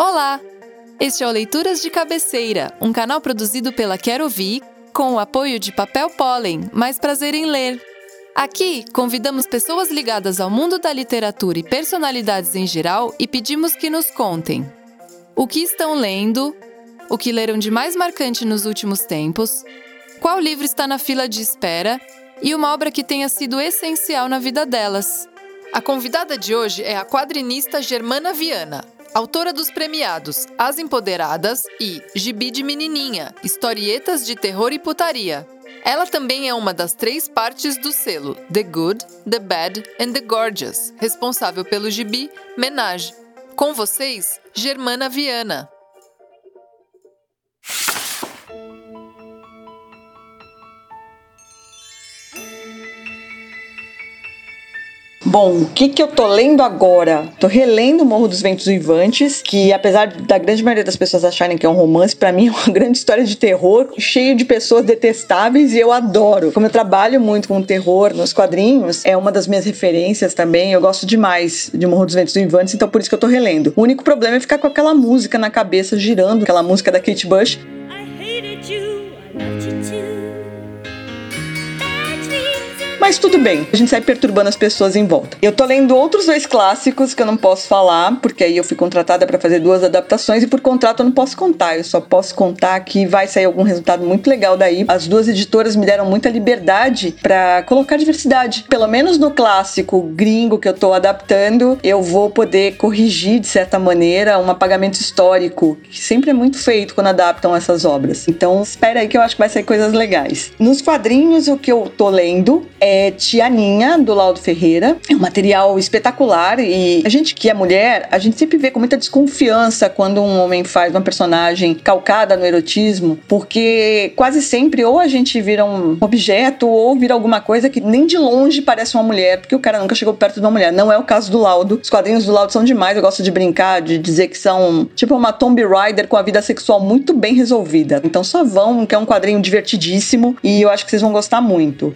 Olá! Este é o Leituras de Cabeceira, um canal produzido pela Quero Ouvir, com o apoio de Papel Pólen, mais prazer em ler. Aqui, convidamos pessoas ligadas ao mundo da literatura e personalidades em geral e pedimos que nos contem o que estão lendo, o que leram de mais marcante nos últimos tempos, qual livro está na fila de espera e uma obra que tenha sido essencial na vida delas. A convidada de hoje é a quadrinista Germana Viana, autora dos premiados As Empoderadas e Gibi de Menininha, historietas de terror e putaria. Ela também é uma das três partes do selo The Good, The Bad and The Gorgeous, responsável pelo gibi Menage. Com vocês, Germana Viana. Bom, o que, que eu tô lendo agora? Tô relendo Morro dos Ventos Vivantes, que apesar da grande maioria das pessoas acharem que é um romance, para mim é uma grande história de terror, cheio de pessoas detestáveis e eu adoro. Como eu trabalho muito com terror nos quadrinhos, é uma das minhas referências também. Eu gosto demais de Morro dos Ventos Vivantes, então por isso que eu tô relendo. O único problema é ficar com aquela música na cabeça girando, aquela música da Kate Bush. Mas tudo bem, a gente sai perturbando as pessoas em volta. Eu tô lendo outros dois clássicos que eu não posso falar, porque aí eu fui contratada para fazer duas adaptações e por contrato eu não posso contar. Eu só posso contar que vai sair algum resultado muito legal daí. As duas editoras me deram muita liberdade para colocar diversidade. Pelo menos no clássico gringo que eu tô adaptando, eu vou poder corrigir de certa maneira um apagamento histórico, que sempre é muito feito quando adaptam essas obras. Então, espera aí que eu acho que vai sair coisas legais. Nos quadrinhos, o que eu tô lendo é é Tia Ninha, do Laudo Ferreira. É um material espetacular e a gente que é mulher, a gente sempre vê com muita desconfiança quando um homem faz uma personagem calcada no erotismo, porque quase sempre ou a gente vira um objeto ou vira alguma coisa que nem de longe parece uma mulher, porque o cara nunca chegou perto de uma mulher. Não é o caso do Laudo. Os quadrinhos do Laudo são demais, eu gosto de brincar, de dizer que são tipo uma Tomb Raider com a vida sexual muito bem resolvida. Então só vão, que é um quadrinho divertidíssimo e eu acho que vocês vão gostar muito.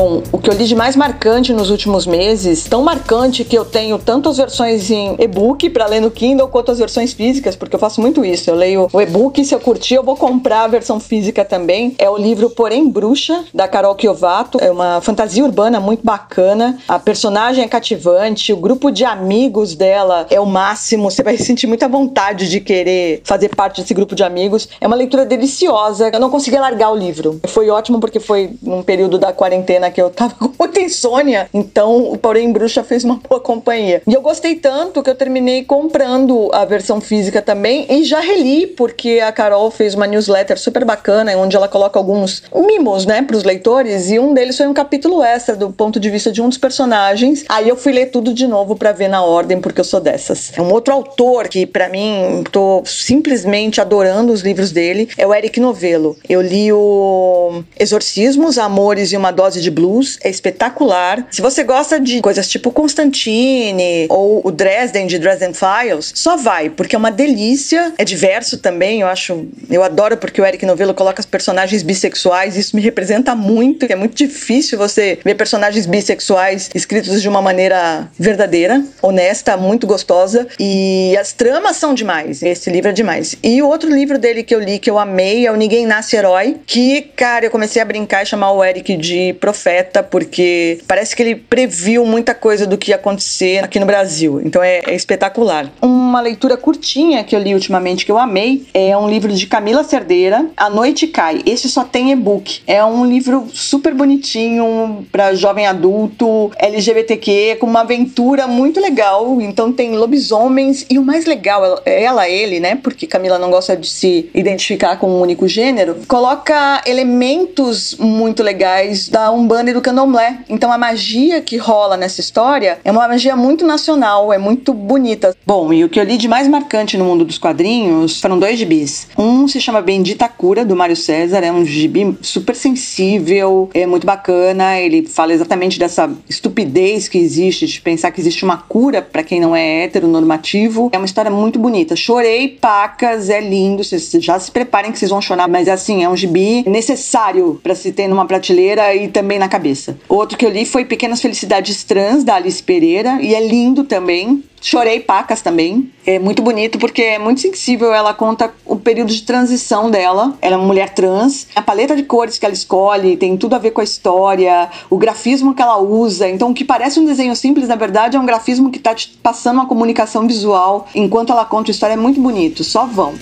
Bom, o que eu li de mais marcante nos últimos meses, tão marcante que eu tenho tanto as versões em e-book para ler no Kindle quanto as versões físicas, porque eu faço muito isso. Eu leio o e-book, se eu curtir, eu vou comprar a versão física também. É o livro Porém Bruxa, da Carol Kiovato. É uma fantasia urbana muito bacana. A personagem é cativante, o grupo de amigos dela é o máximo. Você vai sentir muita vontade de querer fazer parte desse grupo de amigos. É uma leitura deliciosa. Eu não consegui largar o livro. Foi ótimo porque foi num período da quarentena que eu tava com muita insônia, então o Porém Bruxa fez uma boa companhia. E eu gostei tanto que eu terminei comprando a versão física também e já reli, porque a Carol fez uma newsletter super bacana, onde ela coloca alguns mimos, né, pros leitores, e um deles foi um capítulo extra do ponto de vista de um dos personagens. Aí eu fui ler tudo de novo para ver na ordem, porque eu sou dessas. É um outro autor que, para mim, tô simplesmente adorando os livros dele, é o Eric Novello. Eu li o Exorcismos, Amores e uma Dose de blues é espetacular. Se você gosta de coisas tipo Constantine ou o Dresden de Dresden Files, só vai, porque é uma delícia. É diverso também, eu acho. Eu adoro porque o Eric Novello coloca os personagens bissexuais, isso me representa muito. É muito difícil você ver personagens bissexuais escritos de uma maneira verdadeira, honesta, muito gostosa. E as tramas são demais. Esse livro é demais. E o outro livro dele que eu li, que eu amei, é o Ninguém Nasce Herói, que, cara, eu comecei a brincar e chamar o Eric de professor profeta, porque parece que ele previu muita coisa do que ia acontecer aqui no Brasil. Então é, é espetacular. Uma leitura curtinha que eu li ultimamente que eu amei é um livro de Camila Cerdeira, A Noite Cai. Esse só tem e-book. É um livro super bonitinho para jovem adulto, LGBTQ, com uma aventura muito legal. Então tem lobisomens e o mais legal, ela, ele, né? Porque Camila não gosta de se identificar com um único gênero, coloca elementos muito legais da um Umbanda e do Candomblé. Então a magia que rola nessa história é uma magia muito nacional, é muito bonita. Bom, e o que eu li de mais marcante no mundo dos quadrinhos foram dois gibis. Um se chama Bendita Cura, do Mário César, é um gibi super sensível, é muito bacana, ele fala exatamente dessa estupidez que existe de pensar que existe uma cura para quem não é heteronormativo. É uma história muito bonita. Chorei, pacas, é lindo, vocês já se preparem que vocês vão chorar, mas assim, é um gibi necessário para se ter numa prateleira e também na cabeça. Outro que eu li foi Pequenas Felicidades Trans, da Alice Pereira, e é lindo também. Chorei pacas também. É muito bonito porque é muito sensível. Ela conta o período de transição dela. Ela é uma mulher trans. A paleta de cores que ela escolhe tem tudo a ver com a história, o grafismo que ela usa. Então, o que parece um desenho simples, na verdade, é um grafismo que está te passando uma comunicação visual enquanto ela conta a história. É muito bonito. Só vão.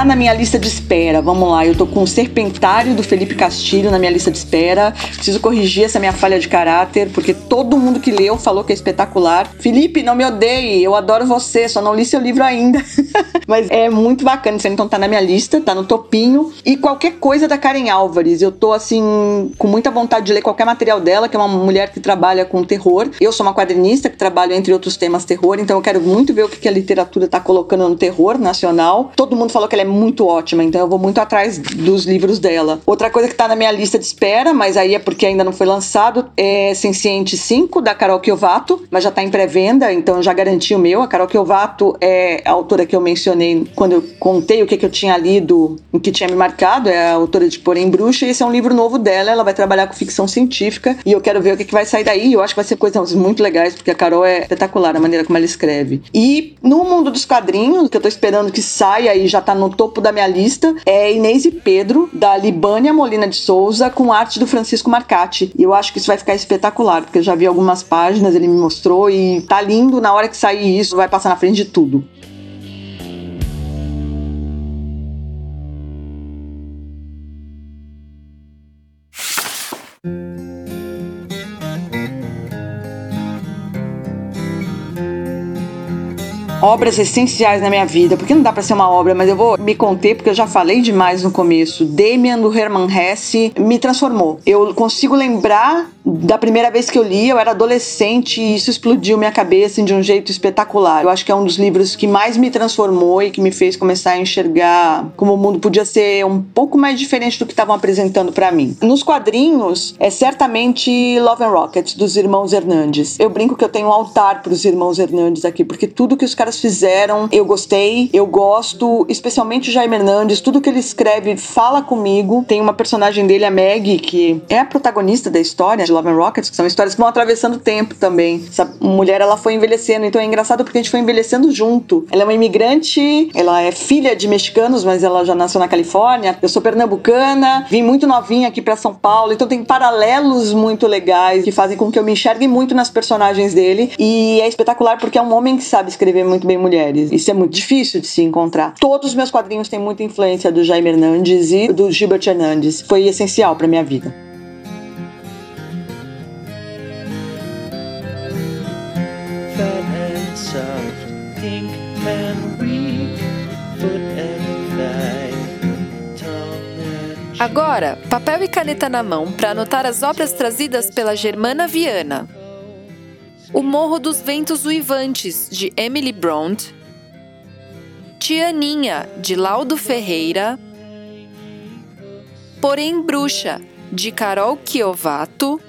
Tá na minha lista de espera. Vamos lá, eu tô com o Serpentário do Felipe Castilho na minha lista de espera. Preciso corrigir essa minha falha de caráter, porque todo mundo que leu falou que é espetacular. Felipe, não me odeie, eu adoro você, só não li seu livro ainda. Mas é muito bacana, então tá na minha lista, tá no topinho. E qualquer coisa da Karen Álvares, eu tô assim, com muita vontade de ler qualquer material dela, que é uma mulher que trabalha com terror. Eu sou uma quadrinista que trabalho, entre outros temas, terror, então eu quero muito ver o que a literatura tá colocando no terror nacional. Todo mundo falou que ela é muito ótima, então eu vou muito atrás dos livros dela. Outra coisa que tá na minha lista de espera, mas aí é porque ainda não foi lançado, é Senciente 5, da Carol Kiovato, mas já tá em pré-venda, então eu já garanti o meu. A Carol Kiovato é a autora que eu mencionei quando eu contei o que, que eu tinha lido, o que tinha me marcado, é a autora de Porém Bruxa, e esse é um livro novo dela, ela vai trabalhar com ficção científica, e eu quero ver o que, que vai sair daí. Eu acho que vai ser coisas muito legais, porque a Carol é espetacular a maneira como ela escreve. E no mundo dos quadrinhos, que eu tô esperando que saia e já tá no topo da minha lista é Inês e Pedro, da Libânia Molina de Souza, com arte do Francisco Marcati. E eu acho que isso vai ficar espetacular, porque eu já vi algumas páginas, ele me mostrou e tá lindo. Na hora que sair isso, vai passar na frente de tudo. Obras essenciais na minha vida, porque não dá para ser uma obra, mas eu vou me conter porque eu já falei demais no começo. Demian do Hermann Hesse me transformou. Eu consigo lembrar da primeira vez que eu li, eu era adolescente e isso explodiu minha cabeça de um jeito espetacular. Eu acho que é um dos livros que mais me transformou e que me fez começar a enxergar como o mundo podia ser um pouco mais diferente do que estavam apresentando para mim. Nos quadrinhos, é certamente Love and Rockets dos irmãos Hernandes. Eu brinco que eu tenho um altar para os irmãos Hernandes aqui, porque tudo que os caras fizeram, eu gostei, eu gosto, especialmente o Jaime Hernandes, tudo que ele escreve fala comigo. Tem uma personagem dele, a Maggie, que é a protagonista da história de Love and Rockets, que são histórias que vão atravessando o tempo também. Essa mulher, ela foi envelhecendo, então é engraçado porque a gente foi envelhecendo junto. Ela é uma imigrante, ela é filha de mexicanos, mas ela já nasceu na Califórnia. Eu sou pernambucana, vim muito novinha aqui para São Paulo, então tem paralelos muito legais que fazem com que eu me enxergue muito nas personagens dele. E é espetacular porque é um homem que sabe escrever muito bem mulheres. Isso é muito difícil de se encontrar. Todos os meus quadrinhos têm muita influência do Jaime Hernandes e do Gilbert Hernandes. Foi essencial para minha vida. Agora, papel e caneta na mão para anotar as obras trazidas pela Germana Viana. O Morro dos Ventos Uivantes, de Emily Bront. Tianinha, de Laudo Ferreira. Porém Bruxa, de Carol Chiovato.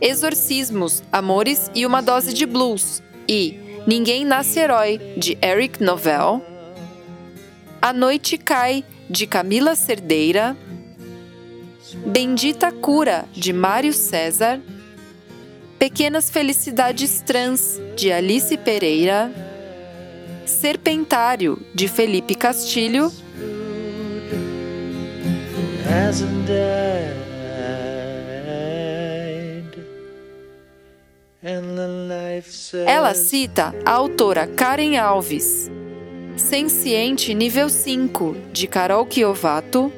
Exorcismos, Amores e uma Dose de Blues. E Ninguém Nasce Herói, de Eric Novell. A Noite Cai, de Camila Cerdeira, Bendita Cura, de Mário César, Pequenas Felicidades Trans, de Alice Pereira, Serpentário, de Felipe Castilho, ela cita a autora Karen Alves, Senciente nível 5, de Carol Chiovato,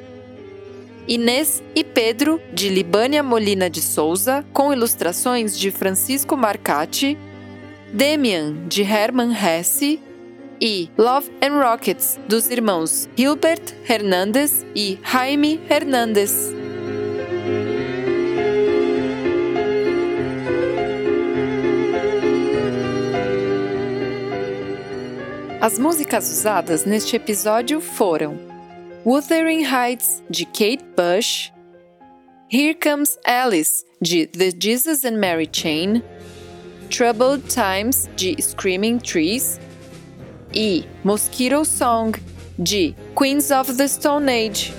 Inês e Pedro, de Libânia Molina de Souza, com ilustrações de Francisco Marcati, Demian, de Herman Hesse, e Love and Rockets, dos irmãos Hilbert Hernandez e Jaime Hernandez. As músicas usadas neste episódio foram Wuthering Heights, de Kate Bush, Here Comes Alice, de The Jesus and Mary Chain, Troubled Times, de Screaming Trees, e Mosquito Song, de Queens of the Stone Age.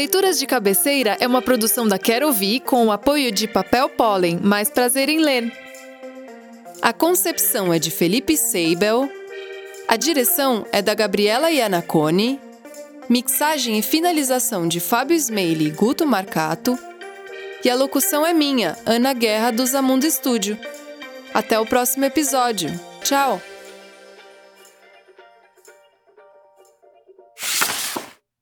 Leituras de Cabeceira é uma produção da Quero Ouvir com o apoio de Papel Pólen, mais prazer em ler. A concepção é de Felipe Seibel, a direção é da Gabriela Iannacone, mixagem e finalização de Fábio Smeili e Guto Marcato, e a locução é minha, Ana Guerra do Zamundo Estúdio. Até o próximo episódio. Tchau!